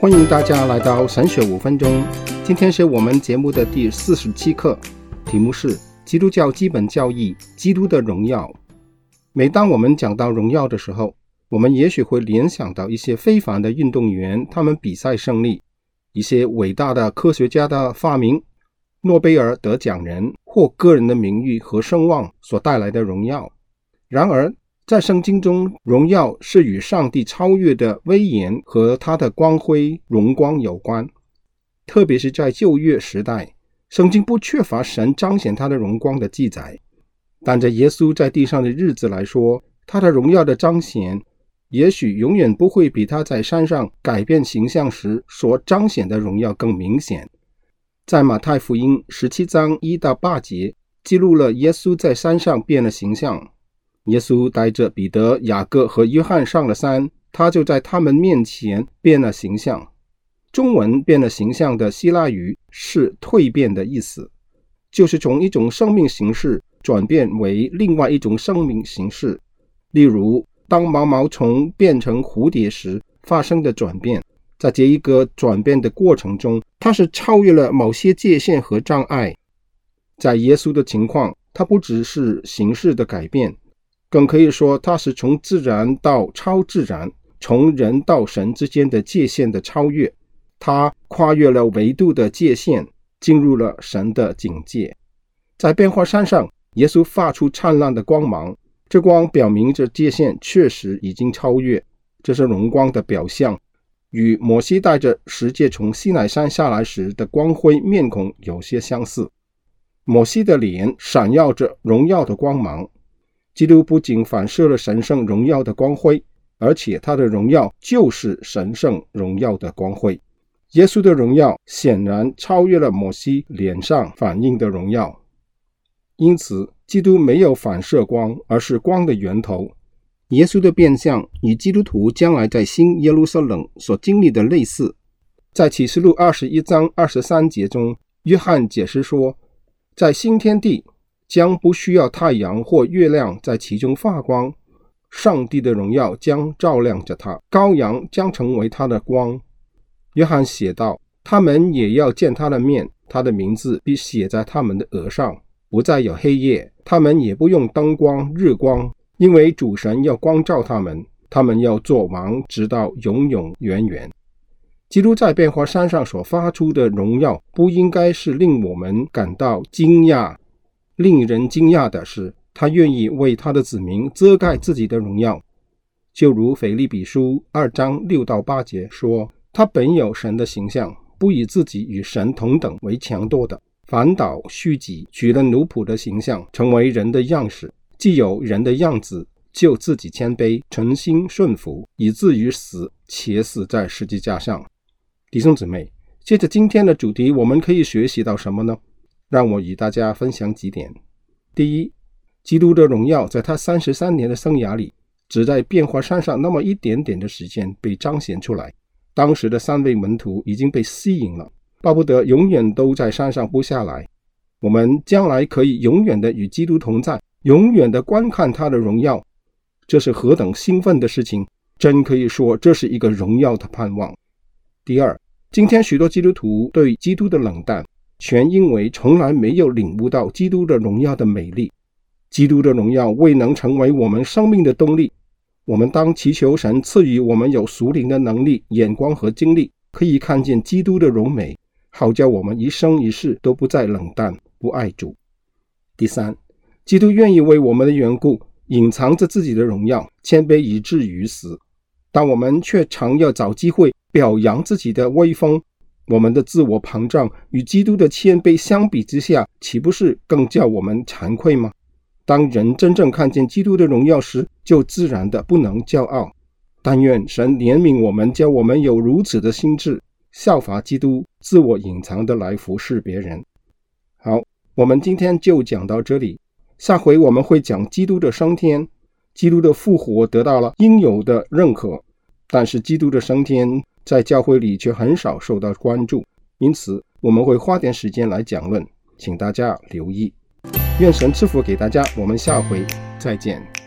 欢迎大家来到神学五分钟。今天是我们节目的第四十七课，题目是基督教基本教义：基督的荣耀。每当我们讲到荣耀的时候，我们也许会联想到一些非凡的运动员，他们比赛胜利；一些伟大的科学家的发明；诺贝尔得奖人或个人的名誉和声望所带来的荣耀。然而，在圣经中，荣耀是与上帝超越的威严和他的光辉荣光有关。特别是在旧约时代，圣经不缺乏神彰显他的荣光的记载。但在耶稣在地上的日子来说，他的荣耀的彰显，也许永远不会比他在山上改变形象时所彰显的荣耀更明显。在马太福音十七章一到八节，记录了耶稣在山上变了形象。耶稣带着彼得、雅各和约翰上了山，他就在他们面前变了形象。中文“变了形象”的希腊语是“蜕变”的意思，就是从一种生命形式转变为另外一种生命形式。例如，当毛毛虫变成蝴蝶时发生的转变，在这一个转变的过程中，它是超越了某些界限和障碍。在耶稣的情况，它不只是形式的改变。更可以说，它是从自然到超自然，从人到神之间的界限的超越。它跨越了维度的界限，进入了神的境界。在变化山上，耶稣发出灿烂的光芒，这光表明着界限确实已经超越。这是荣光的表象，与摩西带着十诫从西乃山下来时的光辉面孔有些相似。摩西的脸闪耀着荣耀的光芒。基督不仅反射了神圣荣耀的光辉，而且他的荣耀就是神圣荣耀的光辉。耶稣的荣耀显然超越了摩西脸上反映的荣耀，因此基督没有反射光，而是光的源头。耶稣的变相与基督徒将来在新耶路撒冷所经历的类似。在启示录二十一章二十三节中，约翰解释说，在新天地，将不需要太阳或月亮在其中发光，上帝的荣耀将照亮着他，羔羊将成为他的光。约翰写道：“他们也要见他的面，他的名字必写在他们的额上，不再有黑夜，他们也不用灯光、日光，因为主神要光照他们，他们要做王，直到永永远远。”基督在变化山上所发出的荣耀，不应该是令我们感到惊讶。令人惊讶的是，他愿意为他的子民遮盖自己的荣耀，就如腓立比书二章六到八节说：“他本有神的形象，不以自己与神同等为强夺的，反倒虚己，取了奴仆的形象，成为人的样式。既有人的样子，就自己谦卑，存心顺服，以至于死，且死在十字架上。”弟兄姊妹，接着今天的主题，我们可以学习到什么呢？让我与大家分享几点。第一，基督的荣耀在他三十三年的生涯里，只在变化山上那么一点点的时间被彰显出来。当时的三位门徒已经被吸引了，巴不得永远都在山上不下来。我们将来可以永远的与基督同在，永远的观看他的荣耀，这是何等兴奋的事情！真可以说，这是一个荣耀的盼望。第二，今天许多基督徒对基督的冷淡。全因为从来没有领悟到基督的荣耀的美丽，基督的荣耀未能成为我们生命的动力。我们当祈求神赐予我们有属灵的能力、眼光和经历，可以看见基督的荣美，好叫我们一生一世都不再冷淡不爱主。第三，基督愿意为我们的缘故隐藏着自己的荣耀，谦卑以至于死，但我们却常要找机会表扬自己的威风。我们的自我膨胀与基督的谦卑相比之下，岂不是更叫我们惭愧吗？当人真正看见基督的荣耀时，就自然的不能骄傲。但愿神怜悯我们，叫我们有如此的心智，效法基督，自我隐藏的来服侍别人。好，我们今天就讲到这里，下回我们会讲基督的升天，基督的复活得到了应有的认可，但是基督的升天。在教会里却很少受到关注，因此我们会花点时间来讲论，请大家留意。愿神赐福给大家，我们下回再见。